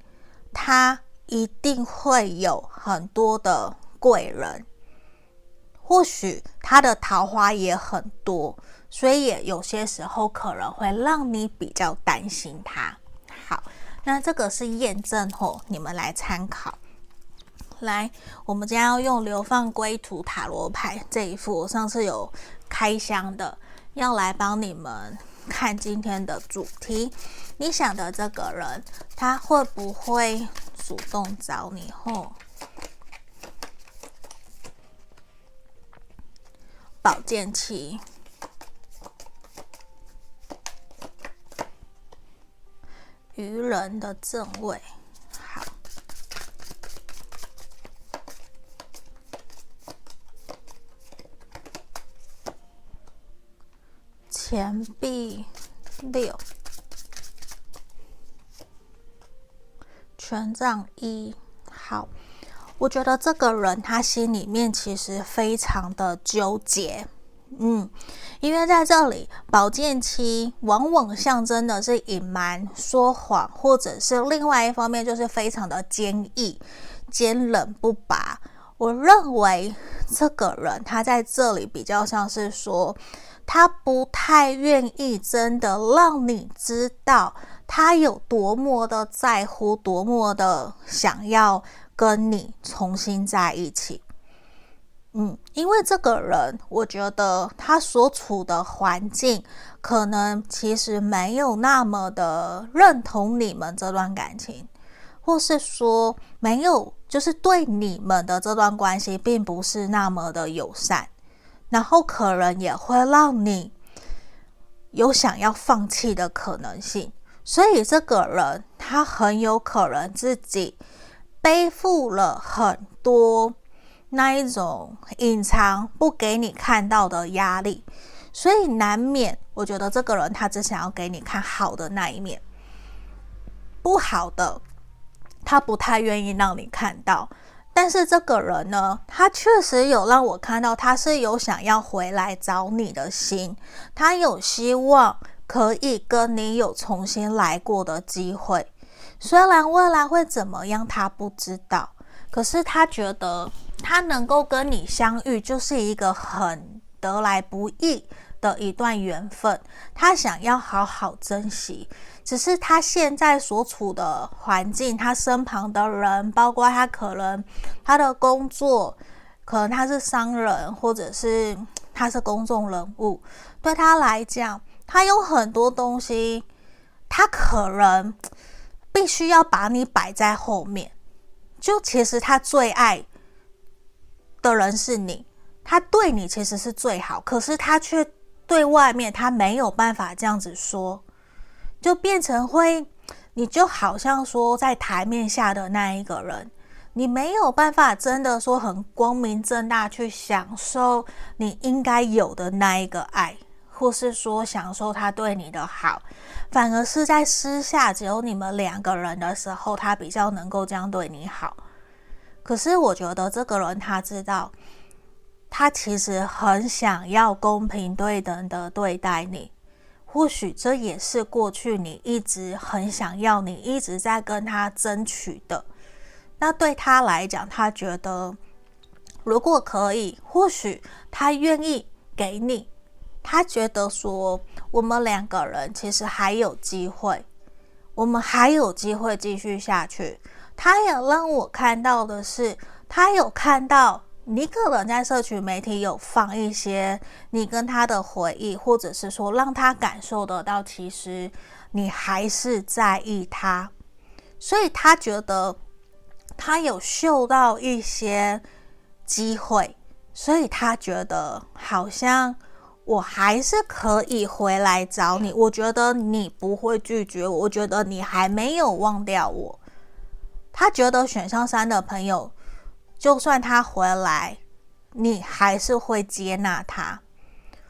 他一定会有很多的贵人，或许他的桃花也很多，所以也有些时候可能会让你比较担心他。好，那这个是验证后，你们来参考。来，我们将要用流放归途塔罗牌这一副，我上次有开箱的，要来帮你们看今天的主题。你想的这个人，他会不会主动找你？后宝剑七，愚人的正位。钱币六，权杖一。好，我觉得这个人他心里面其实非常的纠结，嗯，因为在这里宝剑七往往象征的是隐瞒、说谎，或者是另外一方面就是非常的坚毅、坚韧不拔。我认为这个人他在这里比较像是说。他不太愿意真的让你知道他有多么的在乎，多么的想要跟你重新在一起。嗯，因为这个人，我觉得他所处的环境可能其实没有那么的认同你们这段感情，或是说没有，就是对你们的这段关系并不是那么的友善。然后可能也会让你有想要放弃的可能性，所以这个人他很有可能自己背负了很多那一种隐藏不给你看到的压力，所以难免我觉得这个人他只想要给你看好的那一面，不好的他不太愿意让你看到。但是这个人呢，他确实有让我看到，他是有想要回来找你的心，他有希望可以跟你有重新来过的机会。虽然未来会怎么样，他不知道，可是他觉得他能够跟你相遇，就是一个很得来不易的一段缘分，他想要好好珍惜。只是他现在所处的环境，他身旁的人，包括他可能他的工作，可能他是商人，或者是他是公众人物，对他来讲，他有很多东西，他可能必须要把你摆在后面。就其实他最爱的人是你，他对你其实是最好，可是他却对外面他没有办法这样子说。就变成会，你就好像说在台面下的那一个人，你没有办法真的说很光明正大去享受你应该有的那一个爱，或是说享受他对你的好，反而是在私下只有你们两个人的时候，他比较能够这样对你好。可是我觉得这个人他知道，他其实很想要公平对等的对待你。或许这也是过去你一直很想要，你一直在跟他争取的。那对他来讲，他觉得如果可以，或许他愿意给你。他觉得说，我们两个人其实还有机会，我们还有机会继续下去。他也让我看到的是，他有看到。你可能在社群媒体有放一些你跟他的回忆，或者是说让他感受得到，其实你还是在意他，所以他觉得他有嗅到一些机会，所以他觉得好像我还是可以回来找你。我觉得你不会拒绝我，我觉得你还没有忘掉我。他觉得选项三的朋友。就算他回来，你还是会接纳他，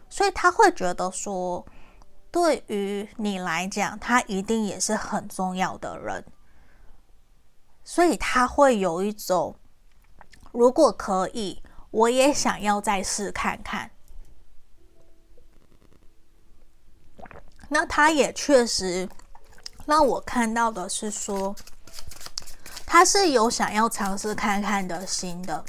所以他会觉得说，对于你来讲，他一定也是很重要的人，所以他会有一种，如果可以，我也想要再试看看。那他也确实让我看到的是说。他是有想要尝试看看的心的，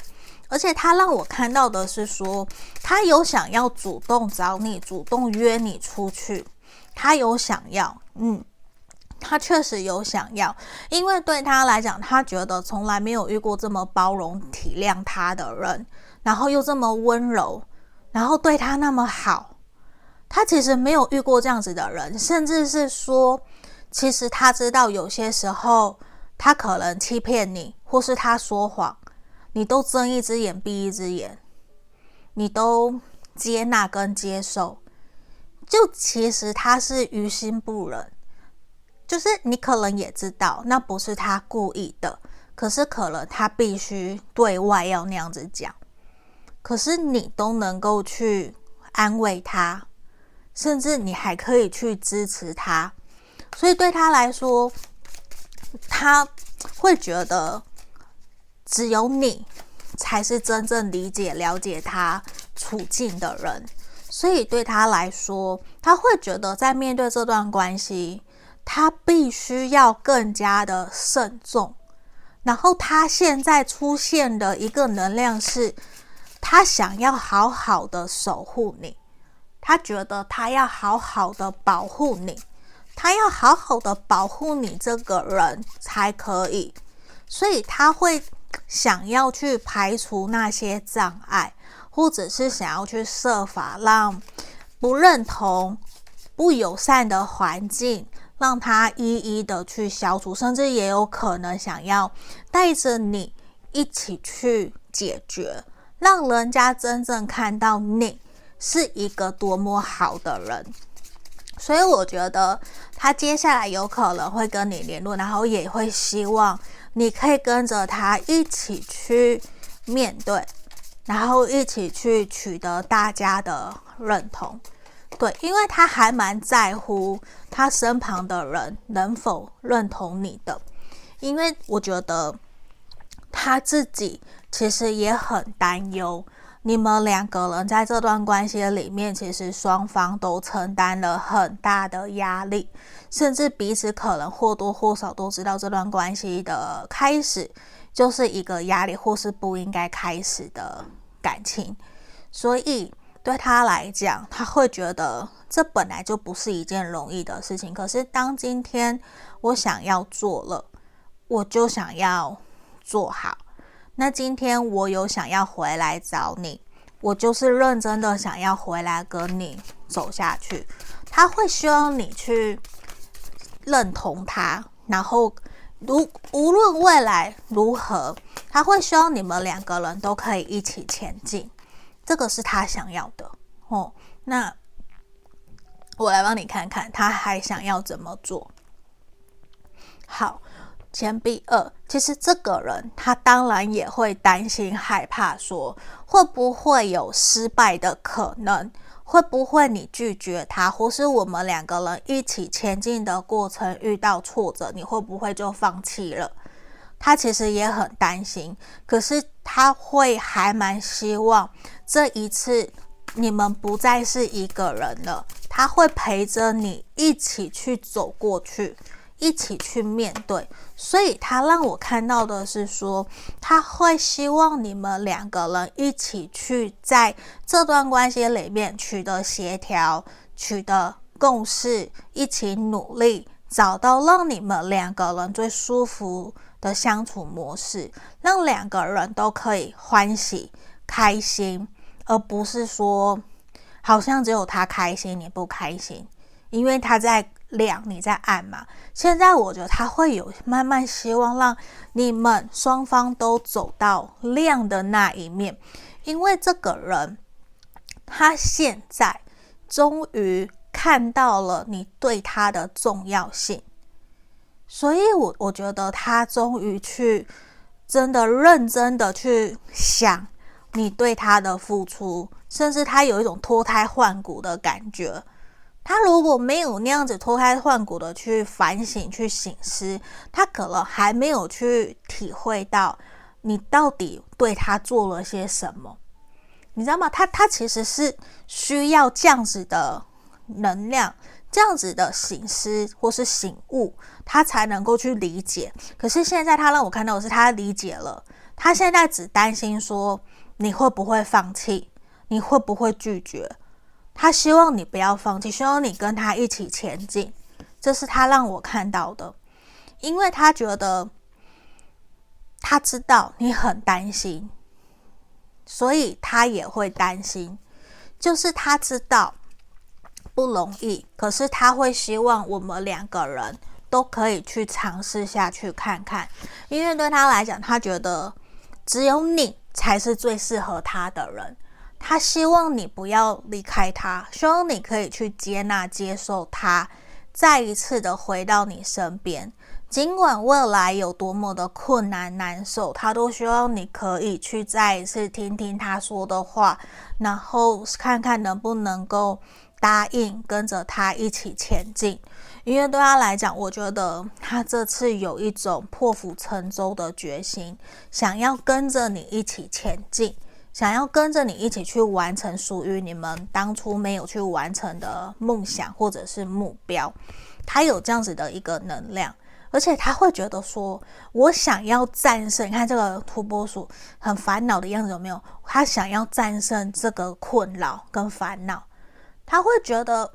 而且他让我看到的是说，他有想要主动找你，主动约你出去，他有想要，嗯，他确实有想要，因为对他来讲，他觉得从来没有遇过这么包容体谅他的人，然后又这么温柔，然后对他那么好，他其实没有遇过这样子的人，甚至是说，其实他知道有些时候。他可能欺骗你，或是他说谎，你都睁一只眼闭一只眼，你都接纳跟接受。就其实他是于心不忍，就是你可能也知道那不是他故意的，可是可能他必须对外要那样子讲。可是你都能够去安慰他，甚至你还可以去支持他，所以对他来说。他会觉得只有你才是真正理解、了解他处境的人，所以对他来说，他会觉得在面对这段关系，他必须要更加的慎重。然后他现在出现的一个能量是，他想要好好的守护你，他觉得他要好好的保护你，他要好好的保护你这个人才可以，所以他会想要去排除那些障碍，或者是想要去设法让不认同、不友善的环境，让他一一的去消除，甚至也有可能想要带着你一起去解决，让人家真正看到你是一个多么好的人。所以我觉得他接下来有可能会跟你联络，然后也会希望你可以跟着他一起去面对，然后一起去取得大家的认同。对，因为他还蛮在乎他身旁的人能否认同你的，因为我觉得他自己其实也很担忧，你们两个人在这段关系里面，其实双方都承担了很大的压力，甚至彼此可能或多或少都知道这段关系的开始就是一个压力，或是不应该开始的感情，所以。对他来讲，他会觉得这本来就不是一件容易的事情。可是，当今天我想要做了，我就想要做好。那今天我有想要回来找你，我就是认真的想要回来跟你走下去。他会希望你去认同他，然后如无论未来如何，他会希望你们两个人都可以一起前进。这个是他想要的哦。那我来帮你看看，他还想要怎么做？好，钱币二，其实这个人他当然也会担心、害怕，说会不会有失败的可能？会不会你拒绝他，或是我们两个人一起前进的过程遇到挫折，你会不会就放弃了？他其实也很担心，可是他会还蛮希望这一次你们不再是一个人了，他会陪着你一起去走过去，一起去面对。所以他让我看到的是说，他会希望你们两个人一起去在这段关系里面取得协调，取得共识，一起努力，找到让你们两个人最舒服的相处模式，让两个人都可以欢喜开心，而不是说好像只有他开心你不开心，因为他在亮你在暗嘛。现在我觉得他会有慢慢希望让你们双方都走到亮的那一面，因为这个人他现在终于看到了你对他的重要性。所以我，我觉得他终于去真的认真的去想你对他的付出，甚至他有一种脱胎换骨的感觉。他如果没有那样子脱胎换骨的去反省、去醒思，他可能还没有去体会到你到底对他做了些什么，你知道吗？他他其实是需要这样子的能量。这样子的醒思或是醒悟，他才能够去理解。可是现在他让我看到的是，他理解了。他现在只担心说你会不会放弃，你会不会拒绝。他希望你不要放弃，希望你跟他一起前进。这是他让我看到的，因为他觉得他知道你很担心，所以他也会担心。就是他知道。不容易，可是他会希望我们两个人都可以去尝试下去看看，因为对他来讲，他觉得只有你才是最适合他的人。他希望你不要离开他，希望你可以去接纳、接受他，再一次的回到你身边。尽管未来有多么的困难难受，他都希望你可以去再一次听听他说的话，然后看看能不能够。答应跟着他一起前进，因为对他来讲，我觉得他这次有一种破釜沉舟的决心，想要跟着你一起前进，想要跟着你一起去完成属于你们当初没有去完成的梦想或者是目标。他有这样子的一个能量，而且他会觉得说，我想要战胜。你看这个土拨鼠很烦恼的样子，有没有？他想要战胜这个困扰跟烦恼。他会觉得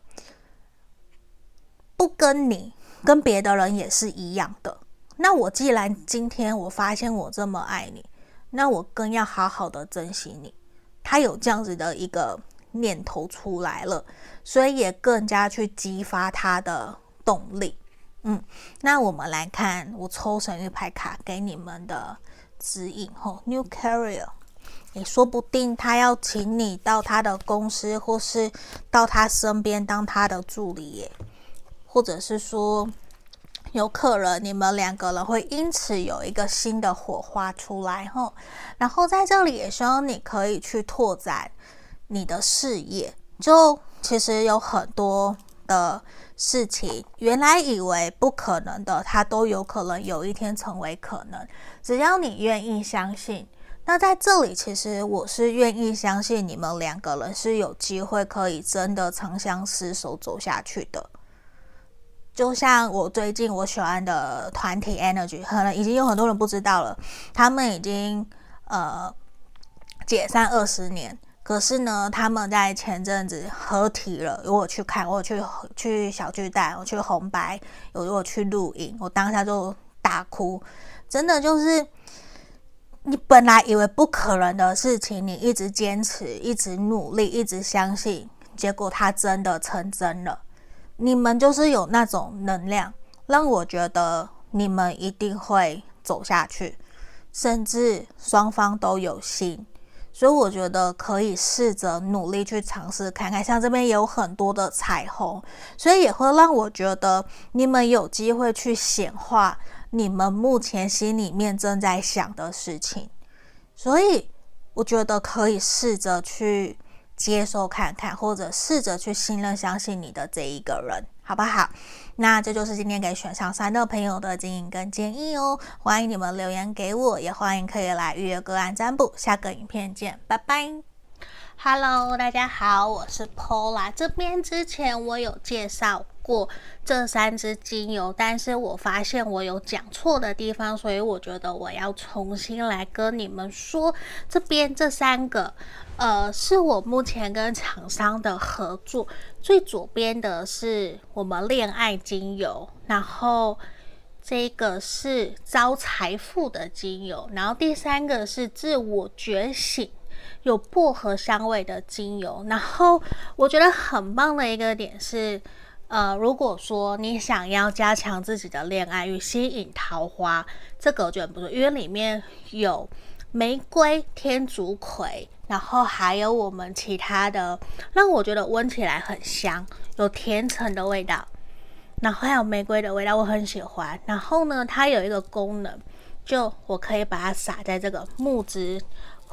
不跟你，跟别的人也是一样的。那我既然今天我发现我这么爱你，那我更要好好的珍惜你。他有这样子的一个念头出来了，所以也更加去激发他的动力。嗯，那我们来看我抽神諭牌卡给你们的指引吼，New Career。也说不定他要请你到他的公司，或是到他身边当他的助理耶，或者是说，有可能你们两个人会因此有一个新的火花出来哈。然后在这里也希望你可以去拓展你的事业，就其实有很多的事情，原来以为不可能的，它都有可能有一天成为可能，只要你愿意相信。那在这里，其实我是愿意相信你们两个人是有机会可以真的长相厮守走下去的。就像我最近我喜欢的团体 Energy，可能已经有很多人不知道了，他们已经呃解散二十年，可是呢，他们在前阵子合体了。如果去看，我去去小巨蛋，我去红白，有如果去录影，我当下就大哭，真的就是。你本来以为不可能的事情，你一直坚持，一直努力，一直相信，结果它真的成真了。你们就是有那种能量，让我觉得你们一定会走下去，甚至双方都有心。所以我觉得可以试着努力去尝试看看，像这边有很多的彩虹，所以也会让我觉得你们有机会去显化。你们目前心里面正在想的事情，所以我觉得可以试着去接受看看，或者试着去信任、相信你的这一个人，好不好？那这就是今天给选项三的朋友的建议跟建议哦。欢迎你们留言给我，也欢迎可以来预约个案占卜。下个影片见，拜拜。Hello，大家好，我是 Paula。这边之前我有介绍过这三支精油，但是我发现我有讲错的地方，所以我觉得我要重新来跟你们说。这边这三个，呃，是我目前跟厂商的合作。最左边的是我们恋爱精油，然后这个是招财富的精油，然后第三个是自我觉醒。有薄荷香味的精油，然后我觉得很棒的一个点是，呃，如果说你想要加强自己的恋爱与吸引桃花，这个我觉得不错，因为里面有玫瑰、天竺葵，然后还有我们其他的，让我觉得闻起来很香，有甜橙的味道，然后还有玫瑰的味道，我很喜欢。然后呢，它有一个功能，就我可以把它撒在这个木质。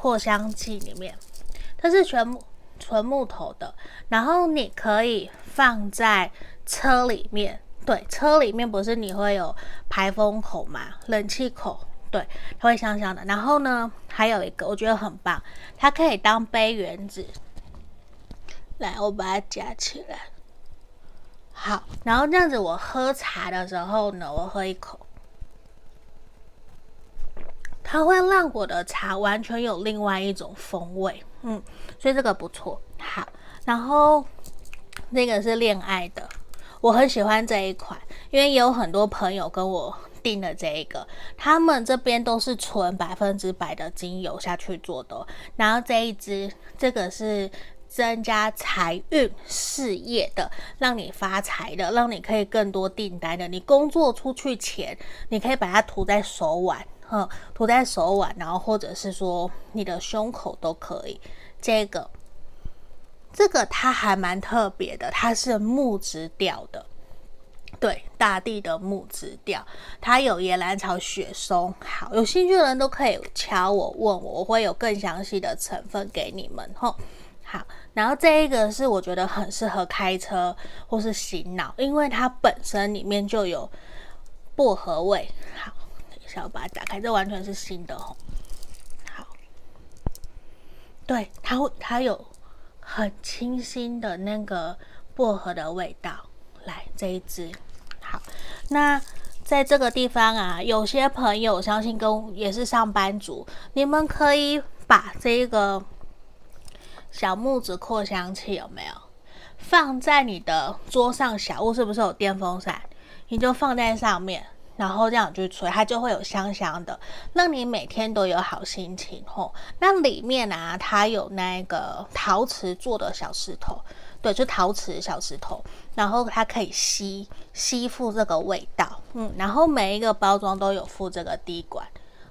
扩香剂里面，它是全木纯木头的，然后你可以放在车里面，对，车里面不是你会有排风口嘛，冷气口，对，它会香香的。然后呢，还有一个我觉得很棒，它可以当杯圆子。来，我把它夹起来。好，然后这样子我喝茶的时候呢，我喝一口。它会让我的茶完全有另外一种风味，嗯，所以这个不错。好，然后那个是恋爱的，我很喜欢这一款，因为也有很多朋友跟我定的这一个，他们这边都是纯百分之百的精油下去做的。然后这一支，这个是增加财运事业的，让你发财的，让你可以更多订单的。你工作出去前，你可以把它涂在手腕。嗯，涂在手腕，然后或者是说你的胸口都可以。这个，这个它还蛮特别的，它是木质调的，对，大地的木质调。它有岩兰草、雪松。好，有兴趣的人都可以敲我问我，我会有更详细的成分给你们。吼，好，然后这一个是我觉得很适合开车或是洗脑，因为它本身里面就有薄荷味。好。等一下我把它打开，这完全是新的哦。好，对，它会，它有很清新的那个薄荷的味道。来，这一支，好，那在这个地方啊，有些朋友相信跟也是上班族，你们可以把这个小木子扩香器有没有放在你的桌上小屋，是不是有电风扇？你就放在上面，然后这样去吹，它就会有香香的，让你每天都有好心情吼。那里面啊，它有那个陶瓷做的小石头，对，就陶瓷小石头，然后它可以吸吸附这个味道，嗯，然后每一个包装都有附这个滴管，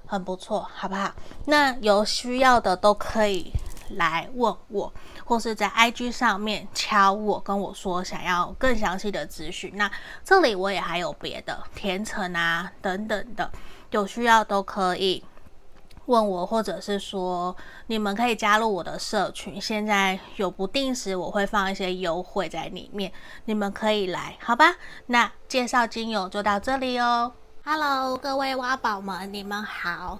很不错，好不好？那有需要的都可以来问我。或是在 IG 上面敲我，跟我说想要更详细的资讯。那这里我也还有别的甜橙啊等等的，有需要都可以问我，或者是说你们可以加入我的社群。现在有不定时我会放一些优惠在里面，你们可以来，好吧？那介绍精油就到这里哦。Hello，各位挖宝们，你们好。